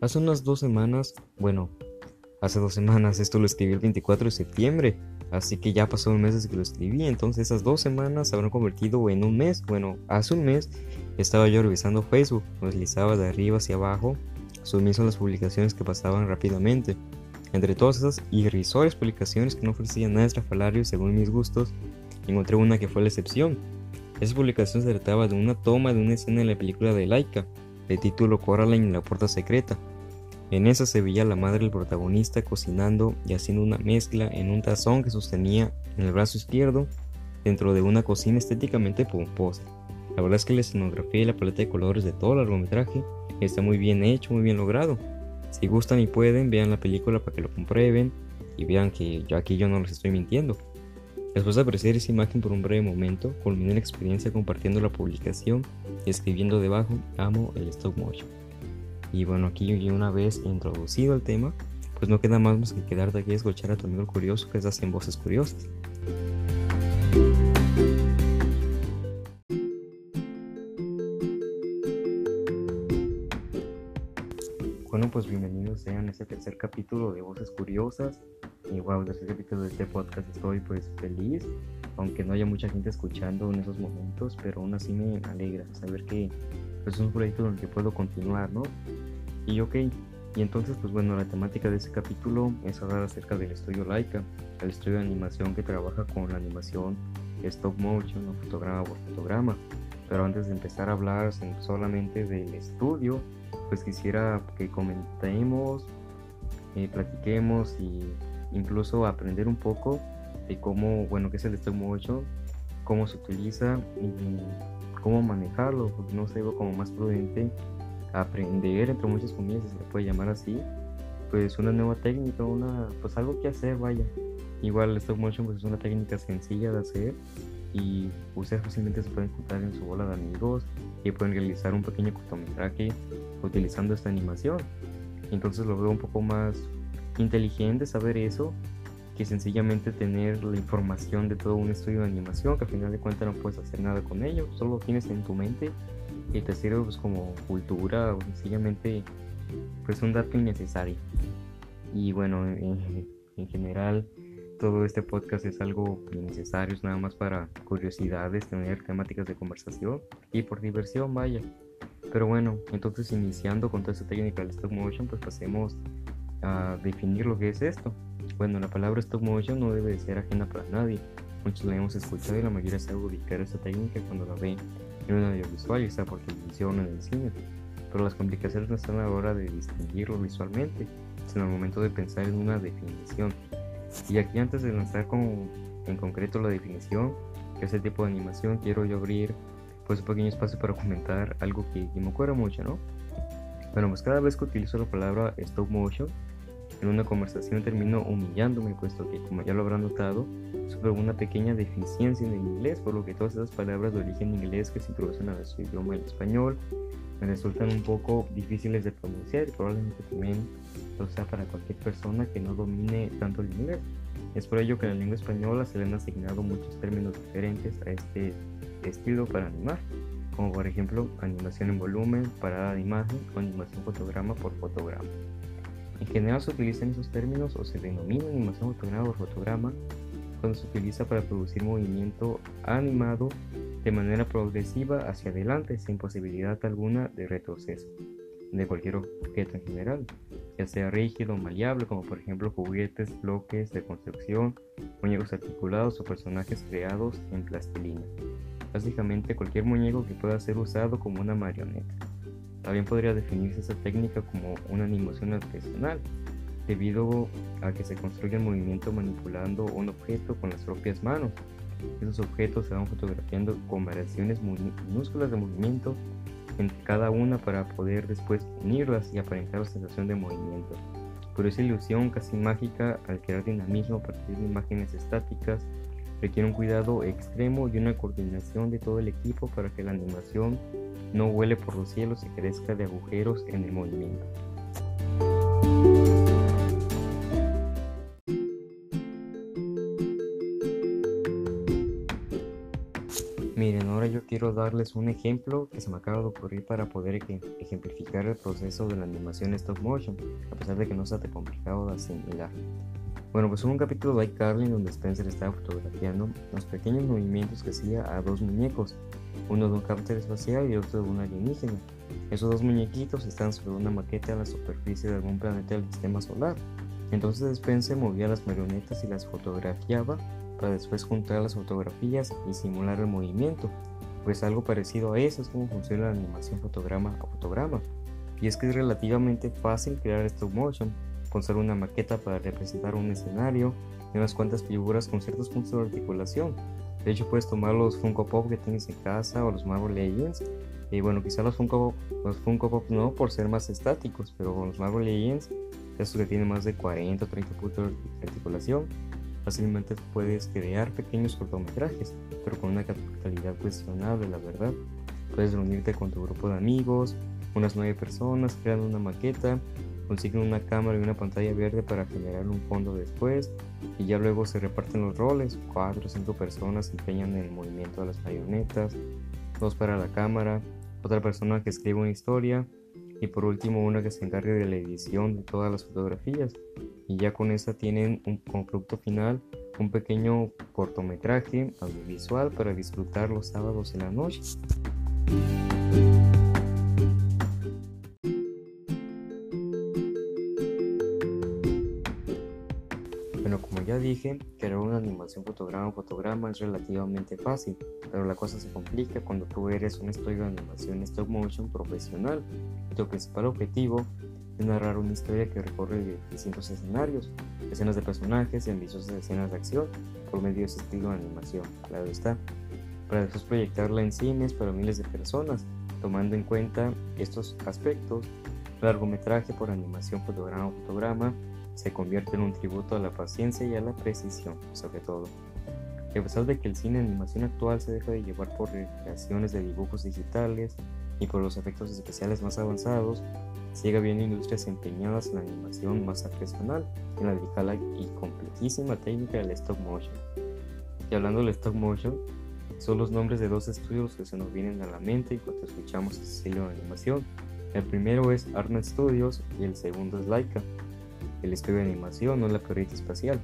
Hace unas dos semanas, bueno, hace dos semanas, esto lo escribí el 24 de septiembre, así que ya pasó un mes desde que lo escribí, entonces esas dos semanas se habrán convertido en un mes. Bueno, hace un mes estaba yo revisando Facebook, deslizaba de arriba hacia abajo, sumiso las publicaciones que pasaban rápidamente. Entre todas esas irrisorias publicaciones que no ofrecían nada estrafalario según mis gustos, encontré una que fue la excepción. Esa publicación se trataba de una toma de una escena en la película de Laika, de título Coraline en la puerta secreta. En esa se veía la madre del protagonista cocinando y haciendo una mezcla en un tazón que sostenía en el brazo izquierdo dentro de una cocina estéticamente pomposa. La verdad es que la escenografía y la paleta de colores de todo el largometraje está muy bien hecho, muy bien logrado. Si gustan y pueden, vean la película para que lo comprueben y vean que yo aquí yo no les estoy mintiendo. Después de apreciar esa imagen por un breve momento, culminé la experiencia compartiendo la publicación y escribiendo debajo, amo el stop motion. Y bueno, aquí una vez introducido el tema, pues no queda más que quedarte aquí a escuchar a tu amigo curioso que es en voces curiosas. Bueno, pues bienvenidos sean a este tercer capítulo de Voces Curiosas. Y wow, tercer capítulo de este podcast estoy pues feliz, aunque no haya mucha gente escuchando en esos momentos, pero aún así me alegra saber que pues, es un proyecto en el que puedo continuar, ¿no? Y ok, y entonces pues bueno, la temática de ese capítulo es hablar acerca del estudio Laika, el estudio de animación que trabaja con la animación stop motion o fotograma por fotograma. Pero antes de empezar a hablar solamente del estudio, pues quisiera que comentemos, eh, platiquemos y incluso aprender un poco de cómo, bueno, qué es el stop motion, cómo se utiliza y cómo manejarlo, porque no sé, como más prudente aprender, entre muchas comillas, se puede llamar así, pues una nueva técnica, una, pues algo que hacer, vaya. Igual el stop motion pues es una técnica sencilla de hacer y ustedes fácilmente se pueden juntar en su bola de amigos y pueden realizar un pequeño cortometraje utilizando esta animación. Entonces lo veo un poco más inteligente saber eso que sencillamente tener la información de todo un estudio de animación que al final de cuentas no puedes hacer nada con ello, solo lo tienes en tu mente y te sirve pues como cultura o sencillamente pues un dato innecesario. Y bueno, en, en general todo este podcast es algo innecesario, es nada más para curiosidades, tener temáticas de conversación y por diversión, vaya. Pero bueno, entonces iniciando con toda esta técnica del stop motion, pues pasemos a definir lo que es esto. Bueno, la palabra stop motion no debe de ser ajena para nadie. Muchos la hemos escuchado y la mayoría sabe ubicar esta técnica cuando la ven en un audiovisual, ya sea por televisión o en el cine. Pero las complicaciones no están a la hora de distinguirlo visualmente, sino al momento de pensar en una definición. Y aquí antes de lanzar con, en concreto la definición, que es el tipo de animación, quiero yo abrir pues un pequeño espacio para comentar algo que, que me acuerdo mucho, ¿no? Bueno, pues cada vez que utilizo la palabra stop motion en una conversación termino humillándome, puesto que, como ya lo habrán notado, sufro una pequeña deficiencia en el inglés, por lo que todas esas palabras de origen inglés que se introducen a nuestro idioma el español me resultan un poco difíciles de pronunciar y probablemente también lo sea para cualquier persona que no domine tanto el inglés. Es por ello que en la lengua española se le han asignado muchos términos diferentes a este estilo para animar, como por ejemplo animación en volumen, parada de imagen o animación fotograma por fotograma. En general se utilizan esos términos o se denomina animación fotograma por fotograma cuando se utiliza para producir movimiento animado de manera progresiva hacia adelante sin posibilidad alguna de retroceso de cualquier objeto en general, ya sea rígido o maleable, como por ejemplo juguetes, bloques de construcción, muñecos articulados o personajes creados en plastilina. Básicamente cualquier muñeco que pueda ser usado como una marioneta. También podría definirse esa técnica como una animación artesanal, debido a que se construye el movimiento manipulando un objeto con las propias manos. Esos objetos se van fotografiando con variaciones minúsculas de movimiento entre cada una para poder después unirlas y aparentar la sensación de movimiento. Pero esa ilusión casi mágica al crear dinamismo a partir de imágenes estáticas requiere un cuidado extremo y una coordinación de todo el equipo para que la animación no vuele por los cielos y crezca de agujeros en el movimiento. Miren, ahora yo quiero darles un ejemplo que se me acaba de ocurrir para poder ejemplificar el proceso de la animación stop motion, a pesar de que no sea tan complicado de asimilar. Bueno, pues en un capítulo de iCarly donde Spencer estaba fotografiando los pequeños movimientos que hacía a dos muñecos, uno de un cárter espacial y otro de un alienígena. Esos dos muñequitos están sobre una maqueta a la superficie de algún planeta del sistema solar. Entonces Spencer movía las marionetas y las fotografiaba para después juntar las fotografías y simular el movimiento. Pues algo parecido a eso es como funciona la animación fotograma a fotograma. Y es que es relativamente fácil crear stop motion con solo una maqueta para representar un escenario y unas cuantas figuras con ciertos puntos de articulación. De hecho, puedes tomar los Funko Pop que tienes en casa o los Marvel Legends. Y bueno, quizá los Funko, los Funko Pop no por ser más estáticos, pero con los Marvel Legends, estos que tienen más de 40 o 30 puntos de articulación, fácilmente puedes crear pequeños cortometrajes, pero con una calidad cuestionable, la verdad. Puedes reunirte con tu grupo de amigos, unas 9 personas, crean una maqueta consiguen una cámara y una pantalla verde para generar un fondo después y ya luego se reparten los roles, cuatro o cinco personas empeñan en el movimiento de las marionetas, dos para la cámara, otra persona que escribe una historia y por último una que se encargue de la edición de todas las fotografías y ya con esa tienen un, producto final un pequeño cortometraje audiovisual para disfrutar los sábados en la noche. Ya dije, crear una animación fotograma fotograma es relativamente fácil, pero la cosa se complica cuando tú eres un estudio de animación stop motion profesional. Tu principal objetivo es narrar una historia que recorre distintos escenarios, escenas de personajes y ambiciosas escenas de acción por medio de ese estilo de animación, claro está, para después proyectarla en cines para miles de personas, tomando en cuenta estos aspectos, largometraje por animación fotograma fotograma se convierte en un tributo a la paciencia y a la precisión, sobre todo. a pesar de que el cine de animación actual se deja de llevar por recreaciones de dibujos digitales y por los efectos especiales más avanzados, sigue habiendo industrias empeñadas en la animación más artesanal, en la delicada y complejísima técnica del stop motion. Y hablando del stop motion, son los nombres de dos estudios que se nos vienen a la mente cuando escuchamos este estilo de animación. El primero es Arnold Studios y el segundo es Laika el estudio de animación o la perrita espacial.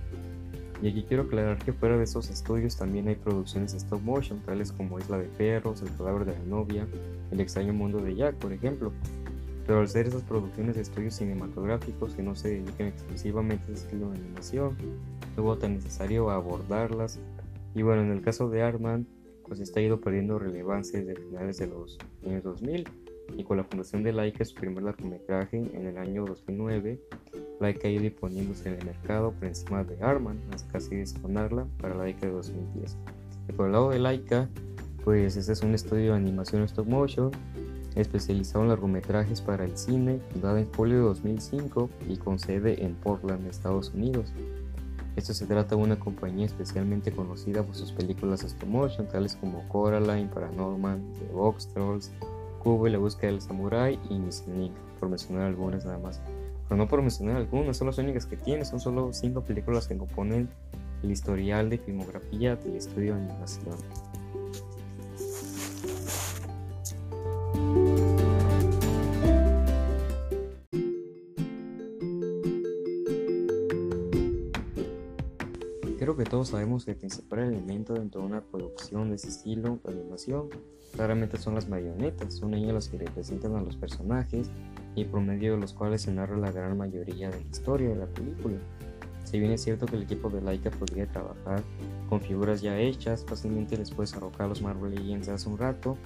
Y aquí quiero aclarar que fuera de esos estudios también hay producciones stop motion, tales como Isla de Perros, El cadáver de la novia, El extraño mundo de Jack, por ejemplo. Pero al ser esas producciones de estudios cinematográficos que no se dedican exclusivamente a ese estilo de animación, no hubo tan necesario abordarlas. Y bueno, en el caso de Arman, pues está ido perdiendo relevancia desde finales de los años 2000 y con la fundación de Laika su primer largometraje en el año 2009, Laika ha ido poniéndose en el mercado por encima de Arman hasta casi desfonarla para la década de 2010. Y por el lado de Laika, pues este es un estudio de animación stop motion especializado en largometrajes para el cine, fundada en julio de 2005 y con sede en Portland, Estados Unidos. Esto se trata de una compañía especialmente conocida por sus películas stop motion, tales como Coraline, Paranorman, The Box Trolls, Cubo y la búsqueda del Samurai y Missing por mencionar algunas nada más. Pero no por mencionar algunas, son las únicas que tiene, son solo cinco películas que componen el historial de filmografía del estudio de animación. Todos sabemos que el principal elemento dentro de una producción de ese estilo de animación claramente son las marionetas, son ellas las que representan a los personajes y por medio de los cuales se narra la gran mayoría de la historia de la película. Si bien es cierto que el equipo de Laika podría trabajar con figuras ya hechas, fácilmente les puedes arrojar los Marvel Legends hace un rato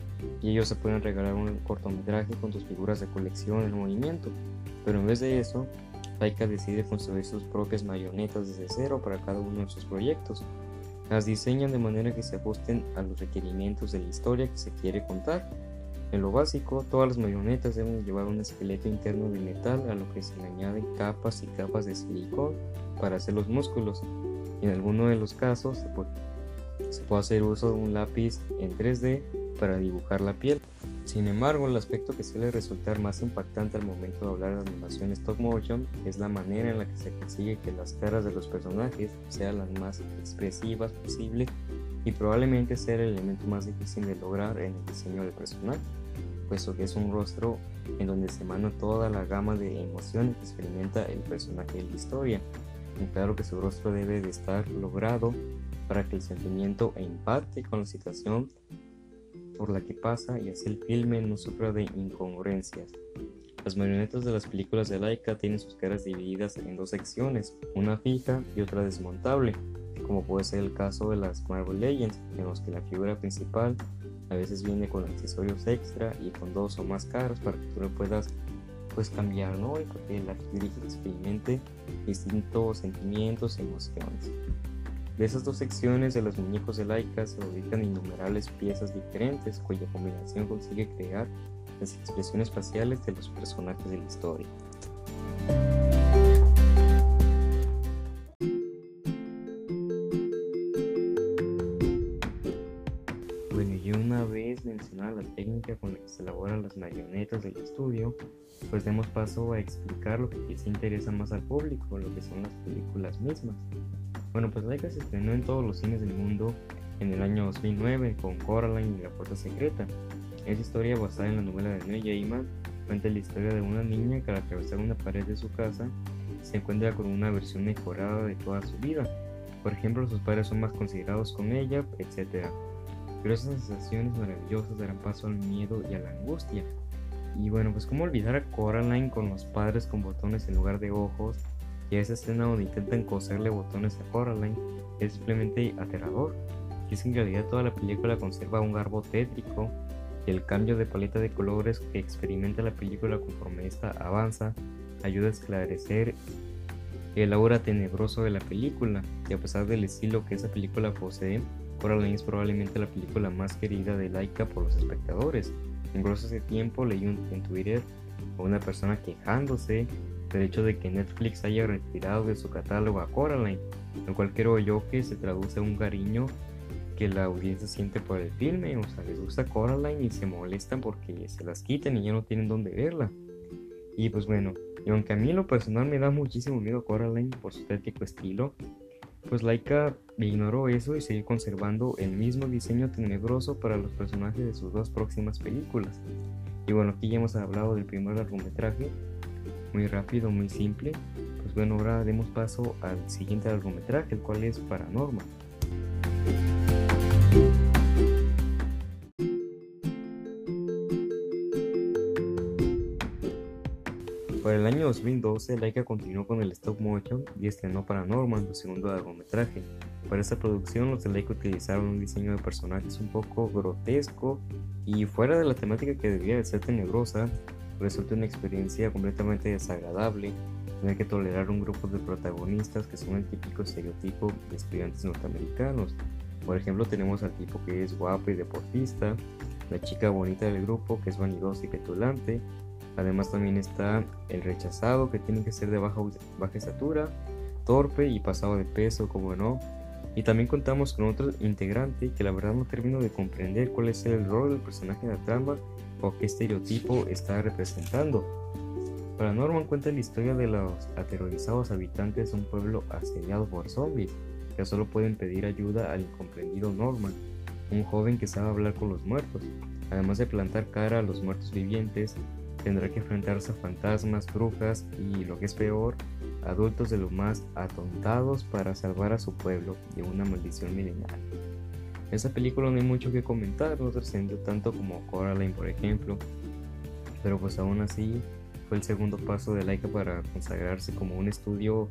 y ellos se pueden regalar un cortometraje con tus figuras de colección en movimiento. Pero en vez de eso, Laika decide construir sus propias marionetas desde cero para cada uno de sus proyectos. Las diseñan de manera que se ajusten a los requerimientos de la historia que se quiere contar. En lo básico, todas las marionetas deben llevar un esqueleto interno de metal a lo que se le añaden capas y capas de silicón para hacer los músculos. en alguno de los casos se puede hacer uso de un lápiz en 3D para dibujar la piel. Sin embargo, el aspecto que suele resultar más impactante al momento de hablar de animación stop motion es la manera en la que se consigue que las caras de los personajes sean las más expresivas posible y probablemente sea el elemento más difícil de lograr en el diseño del personaje, puesto que es un rostro en donde se emana toda la gama de emociones que experimenta el personaje de la historia. Y claro que su rostro debe de estar logrado para que el sentimiento empate con la situación por la que pasa y así el filme no sufra de incongruencias. Las marionetas de las películas de Laika tienen sus caras divididas en dos secciones, una fija y otra desmontable, como puede ser el caso de las Marvel Legends, en los que la figura principal a veces viene con accesorios extra y con dos o más caras para que tú lo puedas pues cambiar, ¿no? Y que la figura experimente distintos sentimientos emociones. De esas dos secciones de los muñecos de Laika se ubican innumerables piezas diferentes cuya combinación consigue crear las expresiones faciales de los personajes de la historia. Bueno, y una vez mencionada la técnica con la que se elaboran las marionetas del estudio, pues demos paso a explicar lo que quizá interesa más al público, lo que son las películas mismas. Bueno, pues Laika se estrenó en todos los cines del mundo en el año 2009 con Coraline y la Puerta Secreta, esa historia, basada en la novela de Neil Gaiman, cuenta la historia de una niña que al atravesar una pared de su casa se encuentra con una versión mejorada de toda su vida. Por ejemplo, sus padres son más considerados con ella, etc. Pero esas sensaciones maravillosas darán paso al miedo y a la angustia. Y bueno, pues cómo olvidar a Coraline con los padres con botones en lugar de ojos y esa escena donde intentan coserle botones a Coraline es simplemente aterrador. Y es que en realidad toda la película conserva un garbo tétrico y el cambio de paleta de colores que experimenta la película conforme esta avanza ayuda a esclarecer el aura tenebroso de la película y a pesar del estilo que esa película posee, Coraline es probablemente la película más querida de Laika por los espectadores. Incluso hace tiempo leí en Twitter a una persona quejándose del hecho de que Netflix haya retirado de su catálogo a Coraline, lo cual creo yo que se traduce a un cariño que la audiencia siente por el filme, o sea, les gusta Coraline y se molestan porque se las quitan y ya no tienen dónde verla. Y pues bueno, y aunque a mí lo personal me da muchísimo miedo Coraline por su tétrico estilo, pues Laika ignoró eso y sigue conservando el mismo diseño tenebroso para los personajes de sus dos próximas películas. Y bueno, aquí ya hemos hablado del primer largometraje, muy rápido, muy simple. Pues bueno, ahora demos paso al siguiente largometraje, el cual es Paranormal. Para el año 2012, Laika continuó con el stop motion y estrenó Paranormal, su segundo largometraje. Para esta producción, los de Laika utilizaron un diseño de personajes un poco grotesco y fuera de la temática que debía de ser tenebrosa, resulta una experiencia completamente desagradable tener que tolerar un grupo de protagonistas que son el típico estereotipo de estudiantes norteamericanos. Por ejemplo, tenemos al tipo que es guapo y deportista, la chica bonita del grupo que es vanidosa y petulante, Además también está el rechazado que tiene que ser de baja, baja estatura, torpe y pasado de peso, como no. Y también contamos con otro integrante que la verdad no termino de comprender cuál es el rol del personaje de la trama o qué estereotipo está representando. Para Norman cuenta la historia de los aterrorizados habitantes de un pueblo asediado por zombies, que solo pueden pedir ayuda al incomprendido Norman, un joven que sabe hablar con los muertos, además de plantar cara a los muertos vivientes tendrá que enfrentarse a fantasmas, brujas y, lo que es peor, adultos de lo más atontados para salvar a su pueblo de una maldición milenaria. Esta película no hay mucho que comentar, no trascendió tanto como Coraline, por ejemplo, pero pues aún así fue el segundo paso de Laika para consagrarse como un estudio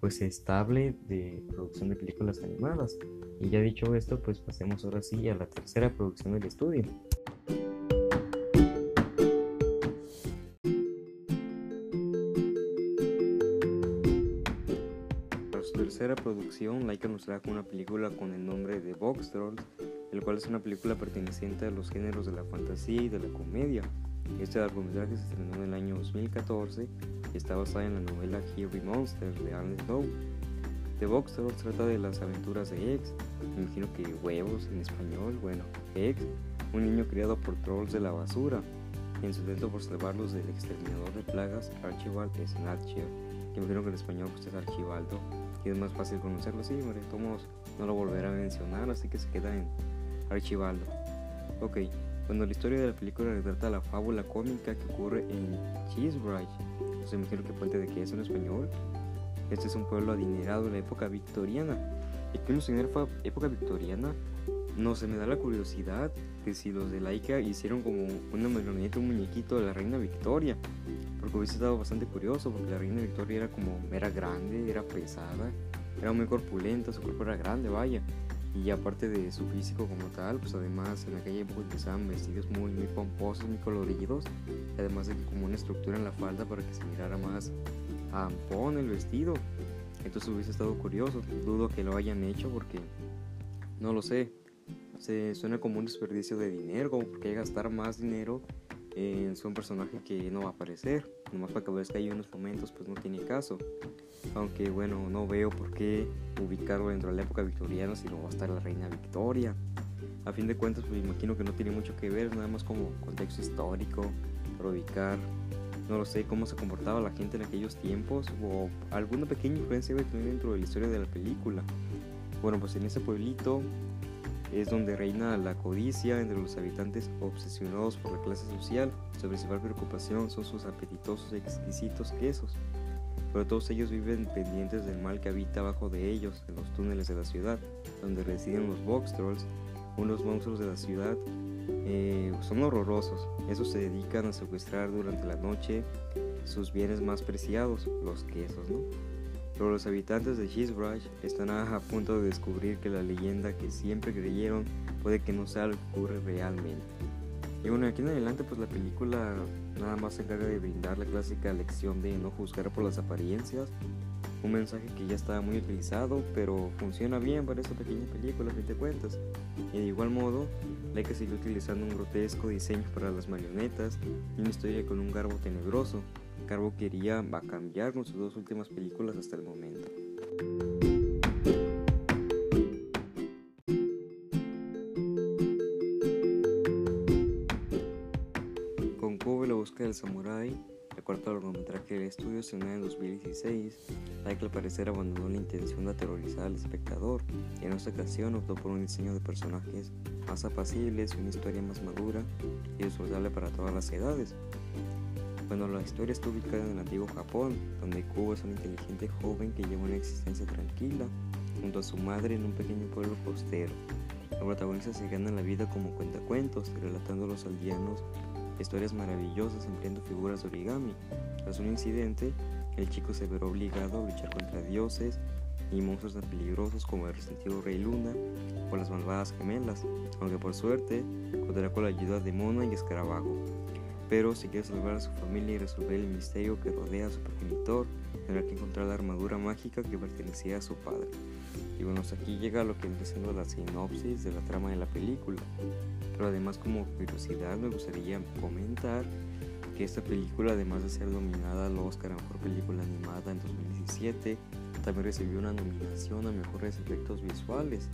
pues estable de producción de películas animadas. Y ya dicho esto, pues pasemos ahora sí a la tercera producción del estudio. Tercera producción, Laika nos trajo una película con el nombre de Box Trolls, el cual es una película perteneciente a los géneros de la fantasía y de la comedia. Este largometraje se estrenó en el año 2014 y está basada en la novela Here Monster de Arne Snow. The Box Trolls trata de las aventuras de X, me imagino que huevos en español, bueno, X, un niño criado por trolls de la basura, en su intento por salvarlos del exterminador de plagas Archibald Snatcher, que imagino que en español pues es Archibaldo, y es más fácil conocerlo así, hombre, tomos no lo volverá a mencionar, así que se queda en archivarlo. Ok, bueno, la historia de la película retrata la fábula cómica que ocurre en Cheesebridge, me imagino que puente de que es en español. Este es un pueblo adinerado en la época victoriana. Y que en la época victoriana, no se me da la curiosidad de si los de Laika hicieron como una marioneta, un muñequito de la reina Victoria. Porque hubiese estado bastante curioso, porque la reina Victoria era como, era grande, era pesada, era muy corpulenta, su cuerpo era grande, vaya. Y aparte de su físico como tal, pues además en aquella época utilizaban vestidos muy, muy pomposos, muy coloridos. Además de que como una estructura en la falda para que se mirara más ampón el vestido. Entonces hubiese estado curioso. Dudo que lo hayan hecho porque no lo sé. Se suena como un desperdicio de dinero, como porque gastar más dinero en un personaje que no va a aparecer. Nomás para que que hay unos momentos, pues no tiene caso. Aunque bueno, no veo por qué ubicarlo dentro de la época victoriana si no va a estar la reina Victoria. A fin de cuentas, pues imagino que no tiene mucho que ver, nada más como contexto histórico, para ubicar, no lo sé, cómo se comportaba la gente en aquellos tiempos o alguna pequeña influencia tener dentro de la historia de la película. Bueno, pues en ese pueblito es donde reina la codicia entre los habitantes obsesionados por la clase social. Su principal preocupación son sus apetitosos y exquisitos quesos pero todos ellos viven pendientes del mal que habita abajo de ellos, en los túneles de la ciudad, donde residen los Box Trolls, unos monstruos de la ciudad. Eh, son horrorosos, esos se dedican a secuestrar durante la noche sus bienes más preciados, los quesos, ¿no? Pero los habitantes de Cheesebrush están a punto de descubrir que la leyenda que siempre creyeron puede que no sea lo que ocurre realmente. Y bueno, aquí en adelante pues la película nada más se encarga de brindar la clásica lección de no juzgar por las apariencias, un mensaje que ya estaba muy utilizado, pero funciona bien para esta pequeña película, a fin de cuentas. Y de igual modo, Leica siguió utilizando un grotesco diseño para las marionetas y una historia con un garbo tenebroso, garbo que iría a cambiar con sus dos últimas películas hasta el momento. del Samurai, el cuarto largometraje del estudio, se en 2016. Like al parecer abandonó la intención de aterrorizar al espectador y en esta ocasión optó por un diseño de personajes más apacibles una historia más madura y disfrutable para todas las edades. Bueno, la historia está ubicada en el antiguo Japón, donde Kubo es un inteligente joven que lleva una existencia tranquila junto a su madre en un pequeño pueblo costero. La protagonista se gana la vida como cuentacuentos, relatando a los aldeanos historias maravillosas empleando figuras de origami. Tras un incidente, el chico se verá obligado a luchar contra dioses y monstruos tan peligrosos como el resentido Rey Luna o las malvadas gemelas, aunque por suerte contará con la ayuda de Mona y Escarabajo. Pero si quiere salvar a su familia y resolver el misterio que rodea a su progenitor, tendrá que encontrar la armadura mágica que pertenecía a su padre. Y bueno, hasta aquí llega lo que viene siendo la sinopsis de la trama de la película. Pero además como curiosidad me gustaría comentar que esta película, además de ser nominada al Oscar a Mejor Película Animada en 2017, también recibió una nominación a Mejores Efectos Visuales,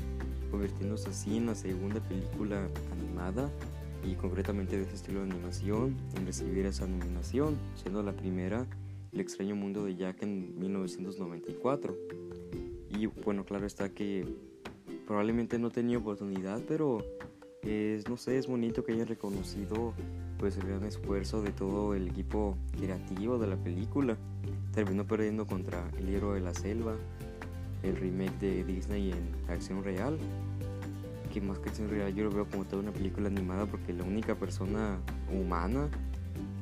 convirtiéndose así en la segunda película animada y concretamente de este estilo de animación en recibir esa nominación, siendo la primera El extraño mundo de Jack en 1994. Y bueno, claro está que probablemente no tenía oportunidad, pero es, no sé, es bonito que haya reconocido pues el gran esfuerzo de todo el equipo creativo de la película. Terminó perdiendo contra El Hierro de la Selva, el remake de Disney en acción real. Que más que acción real yo lo veo como toda una película animada porque la única persona humana,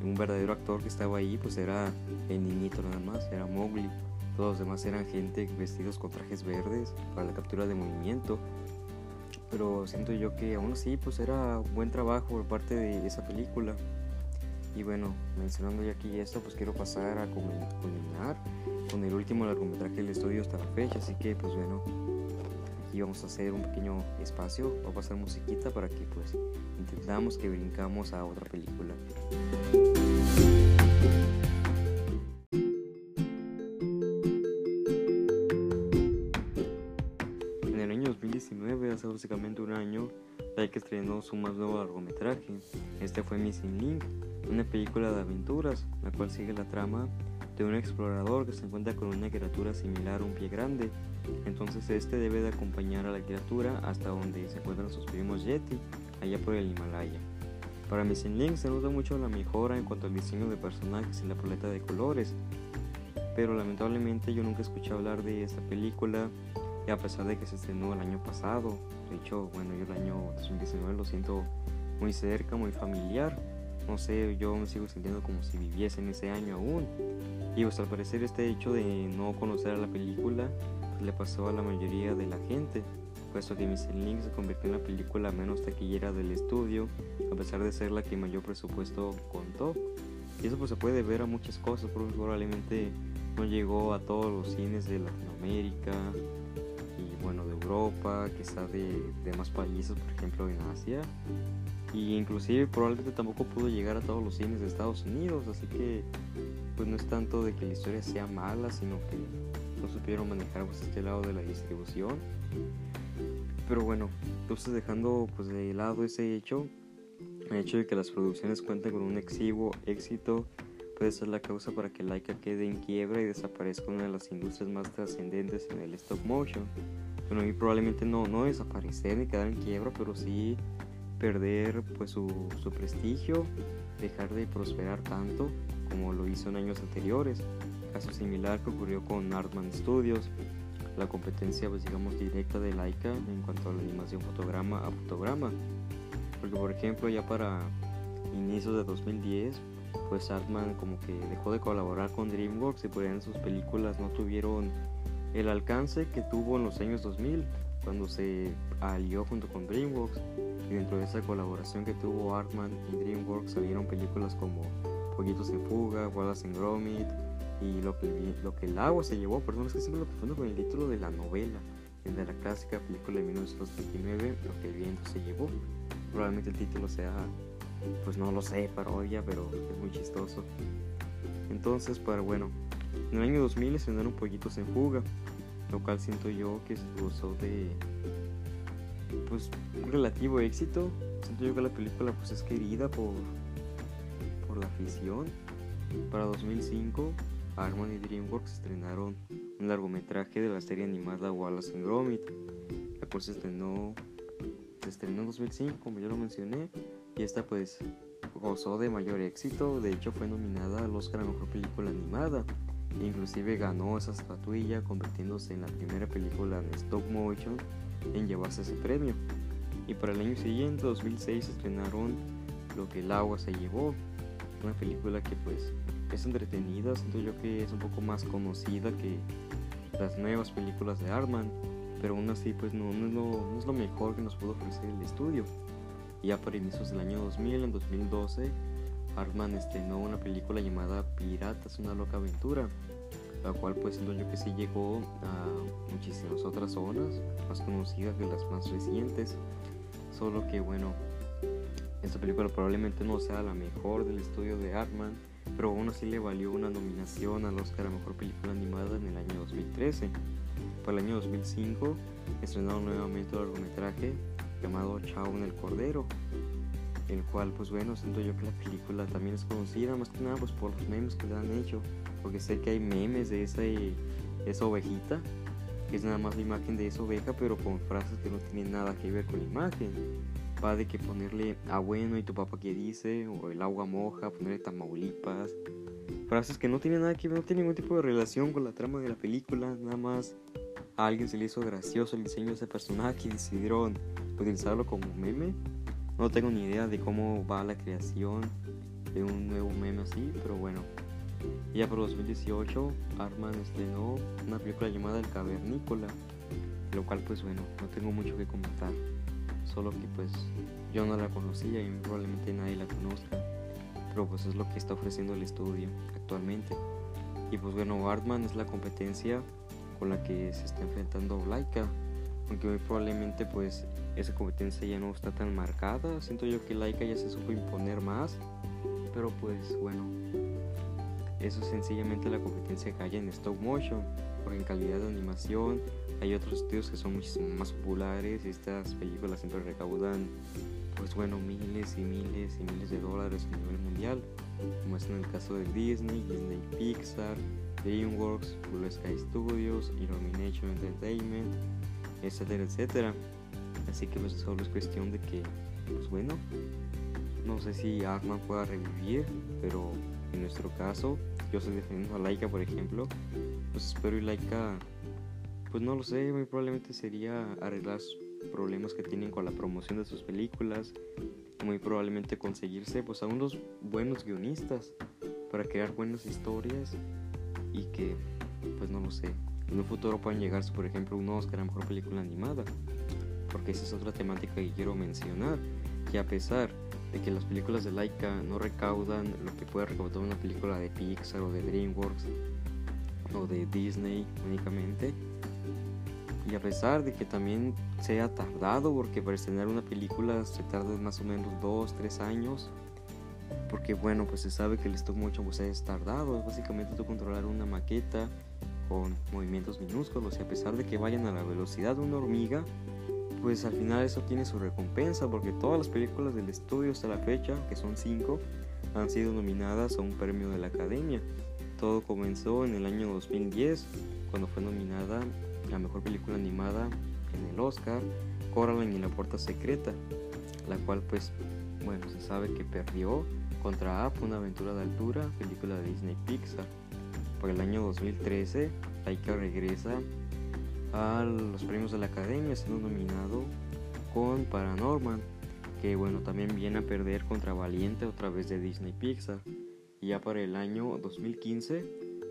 un verdadero actor que estaba ahí, pues era el niñito nada más, era Mowgli. Todos los demás eran gente vestidos con trajes verdes para la captura de movimiento pero siento yo que aún así pues era buen trabajo por parte de esa película. Y bueno, mencionando ya aquí esto, pues quiero pasar a culminar con el último largometraje del estudio hasta la fecha, así que pues bueno, vamos a hacer un pequeño espacio, a pasar musiquita para que pues intentamos que brincamos a otra película. hace básicamente un año, que estrenó su más nuevo largometraje. Este fue Missing Link, una película de aventuras, la cual sigue la trama de un explorador que se encuentra con una criatura similar a un pie grande, Entonces este debe de acompañar a la criatura hasta donde se encuentran sus primos Yeti, allá por el Himalaya. Para Missing Link se nota mucho la mejora en cuanto al diseño de personajes y la paleta de colores, pero lamentablemente yo nunca escuché hablar de esta película y a pesar de que se estrenó el año pasado, de hecho, bueno, yo el año 2019 lo siento muy cerca, muy familiar, no sé, yo me sigo sintiendo como si viviese en ese año aún. Y pues al parecer este hecho de no conocer a la película le pasó a la mayoría de la gente, puesto que Missing Link se convirtió en la película menos taquillera del estudio, a pesar de ser la que mayor presupuesto contó. Y eso pues se puede ver a muchas cosas, porque probablemente no llegó a todos los cines de Latinoamérica y bueno de Europa, quizá de demás países, por ejemplo en Asia y inclusive probablemente tampoco pudo llegar a todos los cines de Estados Unidos, así que pues no es tanto de que la historia sea mala, sino que supieron manejar pues, este lado de la distribución. Pero bueno, entonces dejando pues de lado ese hecho, el hecho de que las producciones cuenten con un exiguo éxito puede ser la causa para que Laika quede en quiebra y desaparezca una de las industrias más trascendentes en el stop motion. Bueno, y probablemente no, no desaparecer ni quedar en quiebra, pero sí perder pues su, su prestigio, dejar de prosperar tanto como lo hizo en años anteriores. Caso similar que ocurrió con Artman Studios, la competencia pues digamos directa de Laika en cuanto a la animación fotograma a fotograma. Porque por ejemplo ya para inicios de 2010 pues Artman como que dejó de colaborar con DreamWorks y por en sus películas no tuvieron el alcance que tuvo en los años 2000 cuando se alió junto con DreamWorks y dentro de esa colaboración que tuvo Artman y DreamWorks salieron películas como Pollitos en Fuga, Wallace en Gromit y lo que, lo que el agua se llevó, perdón es que siempre lo confundo con el título de la novela, el de la clásica película de 1929, Lo que el viento se llevó. Probablemente el título sea, pues no lo sé, parodia, pero es muy chistoso. Entonces, para bueno, en el año 2000 estrenaron Pollitos en Fuga, lo cual siento yo que se gozó de pues un relativo éxito. Siento yo que la película pues es querida por, por la afición. Para 2005, Arman y DreamWorks estrenaron un largometraje de la serie animada Wallace and Gromit, la cual se estrenó, se estrenó en 2005, como ya lo mencioné, y esta pues gozó de mayor éxito, de hecho fue nominada al Oscar a Mejor Película Animada, e inclusive ganó esa estatuilla convirtiéndose en la primera película en stop motion en llevarse ese premio. Y para el año siguiente, 2006, estrenaron Lo que el agua se llevó, una película que pues es entretenida, siento yo que es un poco más conocida que las nuevas películas de Artman, pero aún así pues no, es lo mejor que nos pudo ofrecer el estudio. Ya para inicios del año 2000, en 2012, Artman estrenó una película llamada Piratas, una loca aventura, la cual pues siento yo que sí llegó a muchísimas otras zonas más conocidas que las más recientes solo que bueno esta película probablemente no sea la mejor del estudio de Artman pero aún así le valió una nominación al Oscar a Mejor Película Animada en el año 2013 para el año 2005 estrenaron nuevamente un largometraje llamado Chao en el Cordero el cual pues bueno siento yo que la película también es conocida más que nada pues por los memes que le han hecho porque sé que hay memes de esa, esa ovejita, que es nada más la imagen de esa oveja, pero con frases que no tienen nada que ver con la imagen. Va de que ponerle a bueno y tu papá que dice, o el agua moja, ponerle Tamaulipas. Frases que no tienen nada que ver, no tienen ningún tipo de relación con la trama de la película, nada más a alguien se le hizo gracioso el diseño de ese personaje y decidieron utilizarlo como meme. No tengo ni idea de cómo va la creación de un nuevo meme así, pero bueno, ya por 2018, Arman estrenó una película llamada El Cavernícola, lo cual pues bueno, no tengo mucho que comentar, solo que pues yo no la conocía y probablemente nadie la conozca, pero pues es lo que está ofreciendo el estudio actualmente. Y pues bueno, Artman es la competencia con la que se está enfrentando Laika, aunque muy probablemente pues esa competencia ya no está tan marcada, siento yo que Laika ya se supo imponer más, pero pues bueno, eso es sencillamente la competencia que hay en stop motion, porque en calidad de animación hay otros estudios que son muchísimo más populares y estas películas siempre recaudan, pues bueno, miles y miles y miles de dólares a nivel mundial, como es en el caso de Disney, Disney Pixar, DreamWorks, Blue Sky Studios, Illumination Entertainment, etcétera, etcétera. Así que pues solo es cuestión de que, pues bueno, no sé si Arman pueda revivir, pero en nuestro caso, yo estoy defendiendo a Laika, por ejemplo, pues espero y Laika, pues no lo sé, muy probablemente sería arreglar problemas que tienen con la promoción de sus películas, muy probablemente conseguirse pues a unos buenos guionistas para crear buenas historias y que pues no lo sé, en un futuro puedan llegarse por ejemplo un Oscar a mejor película animada, porque esa es otra temática que quiero mencionar, que a pesar de que las películas de Laika no recaudan lo que puede recaudar una película de Pixar o de DreamWorks o de Disney únicamente, y a pesar de que también sea tardado, porque para estrenar una película se tarda más o menos 2, 3 años, porque bueno, pues se sabe que el stop motion pues es tardado, es básicamente tú controlar una maqueta con movimientos minúsculos y a pesar de que vayan a la velocidad de una hormiga, pues al final eso tiene su recompensa, porque todas las películas del estudio hasta la fecha, que son 5, han sido nominadas a un premio de la Academia. Todo comenzó en el año 2010, cuando fue nominada la mejor película animada en el Oscar, Coraline y la puerta secreta, la cual pues bueno se sabe que perdió contra Up, una aventura de altura, película de Disney Pixar. Por el año 2013, Laika regresa a los premios de la Academia siendo nominado con Paranorman, que bueno también viene a perder contra Valiente otra vez de Disney Pixar. Y ya para el año 2015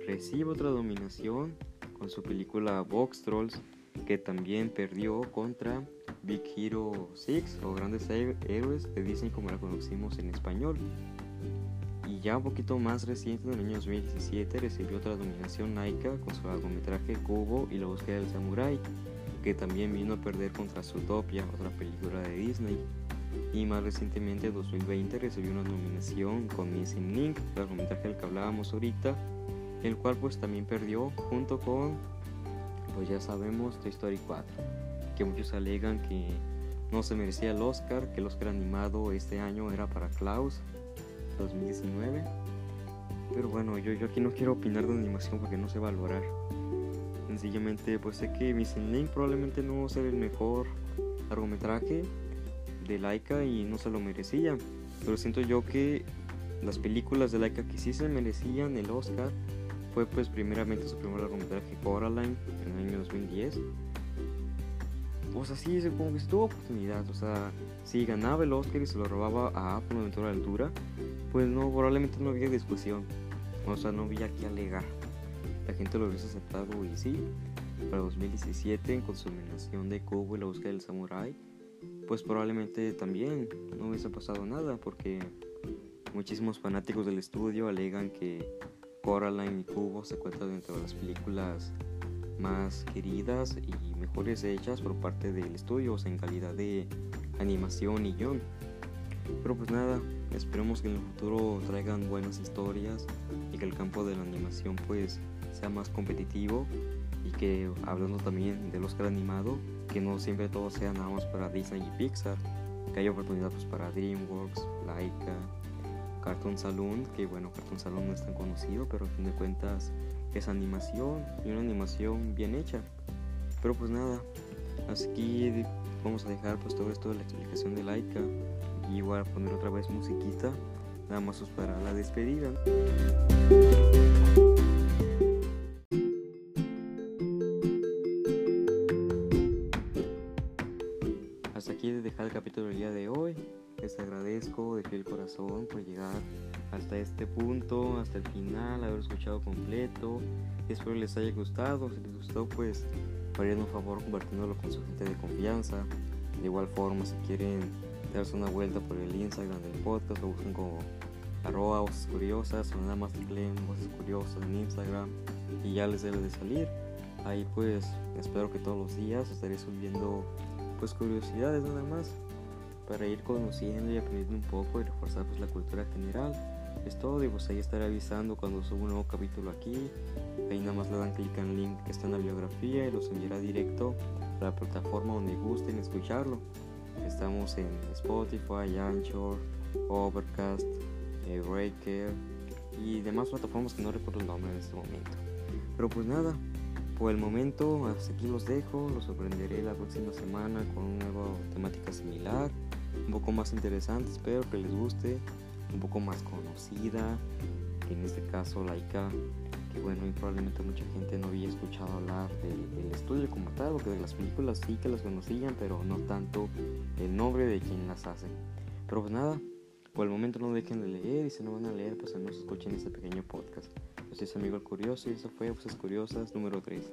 recibe otra nominación con su película Box Trolls, que también perdió contra Big Hero 6 o Grandes Héroes de Disney como la conocimos en español. Y ya un poquito más reciente, en el año 2017, recibió otra nominación Naika con su largometraje Kubo y la búsqueda del Samurai, que también vino a perder contra Zootopia, otra película de Disney. Y más recientemente, en 2020, recibió una nominación con Missing Link, largometraje del que hablábamos ahorita, el cual pues también perdió junto con, pues ya sabemos, Toy Story 4, que muchos alegan que no se merecía el Oscar, que el Oscar animado este año era para Klaus 2019. Pero bueno, yo, yo aquí no quiero opinar de animación porque no sé valorar. Sencillamente, pues sé que Missing Link probablemente no va a ser el mejor largometraje de Laika y no se lo merecía. Pero siento yo que las películas de Laika que sí se merecían el Oscar fue pues primeramente su primer largometraje Coraline en el año 2010. O sea, sí, como que tuvo oportunidad. O sea, si ganaba el Oscar y se lo robaba a Apple en de altura, pues no, probablemente no había discusión. O sea, no había que alegar. La gente lo hubiese aceptado y sí. Para 2017, con su de Kubo y la búsqueda del Samurai, pues probablemente también no hubiese pasado nada porque muchísimos fanáticos del estudio alegan que Coraline y Cubo se cuentan dentro de las películas más queridas y mejores hechas por parte del estudio, o sea, en calidad de animación y guion. Pero pues nada, esperemos que en el futuro traigan buenas historias y que el campo de la animación pues sea más competitivo y que hablando también del Oscar animado, que no siempre todo sea nada más para Disney y Pixar, que haya oportunidad pues para DreamWorks, Laika, Cartoon Saloon, que bueno, Cartoon Saloon no es tan conocido, pero a fin de cuentas es animación y una animación bien hecha. Pero pues nada, aquí vamos a dejar pues todo esto de la explicación de Laika y igual poner otra vez musiquita, nada más para la despedida. Hasta aquí de dejar el capítulo del día de hoy. Les agradezco de el corazón por llegar hasta este punto, hasta el final, haber escuchado completo. Espero les haya gustado. Si les gustó, pues harían un favor compartiéndolo con su gente de confianza. De igual forma, si quieren darse una vuelta por el Instagram del podcast, lo busquen como arroba voces curiosas o nada más tecleen voces curiosas en Instagram y ya les debe de salir. Ahí pues espero que todos los días estaré subiendo pues curiosidades nada más para ir conociendo y aprendiendo un poco y reforzar pues, la cultura general. Es todo y pues ahí estaré avisando cuando suba un nuevo capítulo aquí. Ahí nada más le dan clic el link que está en la biografía y los enviará directo a la plataforma donde gusten escucharlo. Estamos en Spotify, Anchor, Overcast, eh, Breaker y demás plataformas que no recuerdo el nombre en este momento. Pero pues nada, por el momento hasta aquí los dejo, los sorprenderé la próxima semana con una nueva temática similar, un poco más interesante, espero que les guste, un poco más conocida, en este caso laica, que bueno, y probablemente mucha gente no había escuchado hablar del estudio como tal, porque de las películas sí que las conocían, pero no tanto el nombre de quien las hace. Pero pues nada, por el momento no dejen de leer y si no van a leer, pues no se escuchen este pequeño podcast. Yo soy su amigo el curioso y eso fue Voces Curiosas número 3.